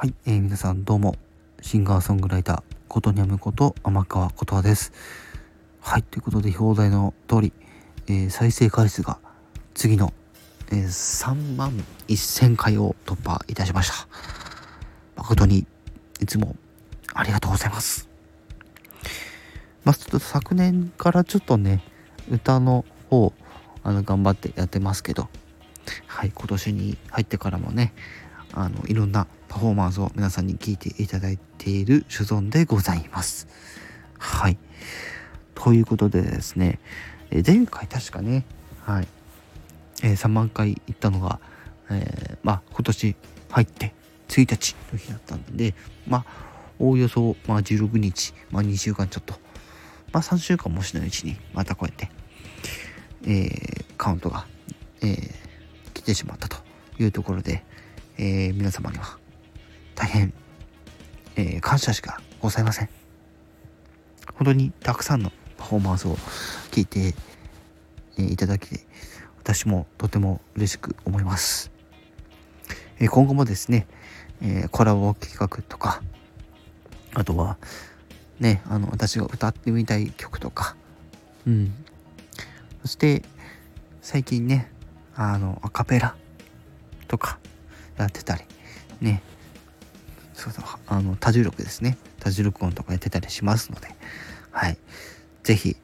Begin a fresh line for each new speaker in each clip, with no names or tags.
はい、えー、皆さんどうも、シンガーソングライター、ことにゃむこと天川ことわです。はい、ということで、表題の通り、えー、再生回数が次の、えー、3万1000回を突破いたしました。誠にいつもありがとうございます。まあ、ちょっと昨年からちょっとね、歌の方、あの、頑張ってやってますけど、はい、今年に入ってからもね、あの、いろんなパフォーマンスを皆さんに聞いていただいている所存でございます。はい。ということでですね、え前回確かね、はい、えー、3万回行ったのが、えー、まあ、今年入って1日の日だったんで、まあ、おおよそ、まあ、16日、まあ、2週間ちょっと、まあ、3週間もしないうちに、またこうやって、えー、カウントが、えー、来てしまったというところで、えー、皆様には大変、えー、感謝しかございません。本当にたくさんのパフォーマンスを聞いて、えー、いただき、私もとても嬉しく思います。え今後もですね、えコラボ企画とか、あとは、ね、あの、私が歌ってみたい曲とか、うん。そして、最近ね、あの、アカペラとかやってたり、ね、そうそう、あの、多重録ですね。多重録音とかやってたりしますので、はい。ぜひ、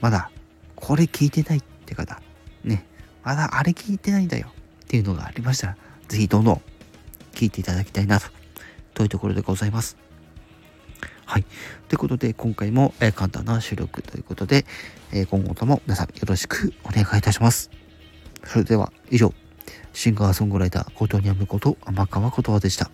まだ、これ聞いてないって方、ね、まだあれ聞いてないんだよっていうのがありましたら、ぜひどんどん聞いていただきたいなと、というところでございます。はい。ということで、今回も、えー、簡単な収録ということで、えー、今後とも皆さんよろしくお願いいたします。それでは、以上、シンガーソングライター、ことにゃむこと、天川ことわでした。